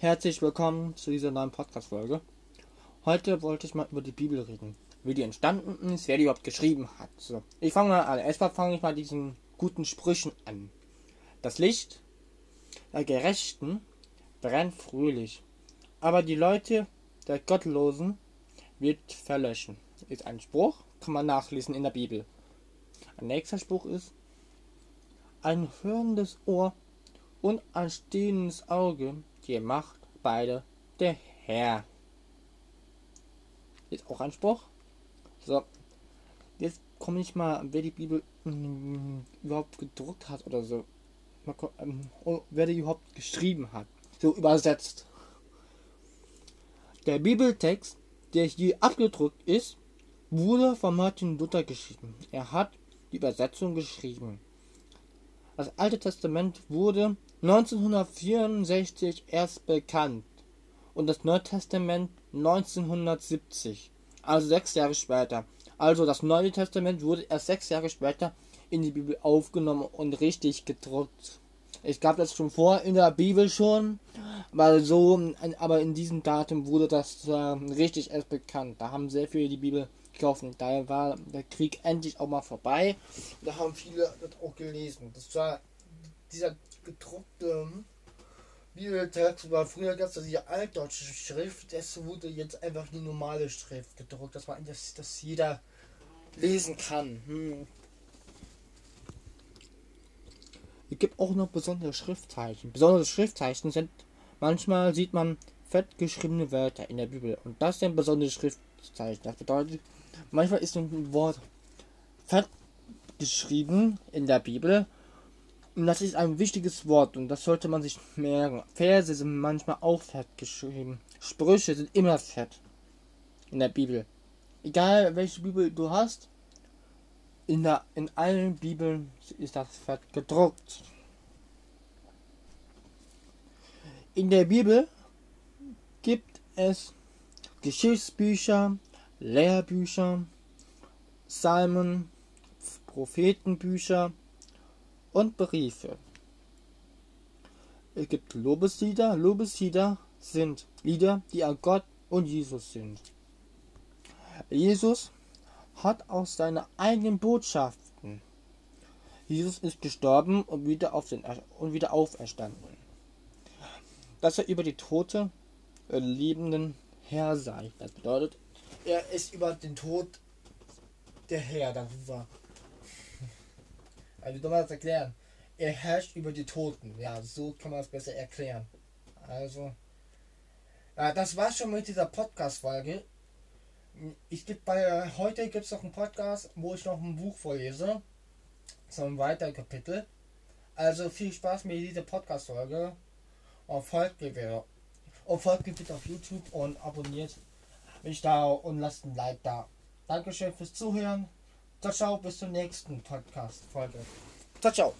Herzlich willkommen zu dieser neuen Podcast-Folge. Heute wollte ich mal über die Bibel reden. Wie die entstanden ist, wer die überhaupt geschrieben hat. So, ich fange mal an. Erstmal fange ich mal diesen guten Sprüchen an. Das Licht der Gerechten brennt fröhlich, aber die Leute der Gottlosen wird verlöschen. Ist ein Spruch, kann man nachlesen in der Bibel. Ein nächster Spruch ist, ein hörendes Ohr und ein stehendes Auge, die macht beide der Herr. Ist auch ein Spruch. So, jetzt komme ich mal, wer die Bibel mh, überhaupt gedruckt hat oder so. Mal, ähm, wer die überhaupt geschrieben hat. So übersetzt. Der Bibeltext, der hier abgedruckt ist, wurde von Martin Luther geschrieben. Er hat die Übersetzung geschrieben. Das Alte Testament wurde 1964 erst bekannt und das Neue Testament 1970, also sechs Jahre später. Also das Neue Testament wurde erst sechs Jahre später in die Bibel aufgenommen und richtig gedruckt. Ich gab das schon vor in der Bibel schon, aber so, aber in diesem Datum wurde das äh, richtig erst bekannt. Da haben sehr viele die Bibel gekauft. Da war der Krieg endlich auch mal vorbei. Da haben viele das auch gelesen. Das war dieser gedruckte Bibeltext war früher gab es die altdeutsche Schrift, es wurde jetzt einfach die normale Schrift gedruckt, dass man das, dass jeder lesen kann. Hm. Es gibt auch noch besondere Schriftzeichen. Besondere Schriftzeichen sind manchmal sieht man fett geschriebene Wörter in der Bibel und das sind besondere Schriftzeichen. Das bedeutet, manchmal ist ein Wort fett geschrieben in der Bibel und das ist ein wichtiges Wort und das sollte man sich merken. Verse sind manchmal auch fett geschrieben. Sprüche sind immer fett in der Bibel. Egal welche Bibel du hast, in, der, in allen Bibeln ist das fett gedruckt. In der Bibel gibt es Geschichtsbücher, Lehrbücher, Psalmen, Prophetenbücher, und Briefe. Es gibt Lobeslieder. Lobeslieder sind Lieder, die an Gott und Jesus sind. Jesus hat auch seine eigenen Botschaften. Jesus ist gestorben und wieder, auf den, und wieder auferstanden. Dass er über die Tote äh, Liebenden Herr sei. Das bedeutet, er ist über den Tod der Herr darüber. Also, man das erklären? Er herrscht über die Toten. Ja, so kann man es besser erklären. Also, ja, das war schon mit dieser Podcast-Folge. Ich gebe bei heute gibt es noch einen Podcast, wo ich noch ein Buch vorlese. So ein weiteres Kapitel. Also viel Spaß mit dieser Podcast-Folge. Und folgt mir wieder. Und folgt mir bitte auf YouTube und abonniert mich da und lasst ein Like da. Dankeschön fürs Zuhören. Ciao, ciao, bis zur nächsten Podcast-Folge. Ciao, ciao.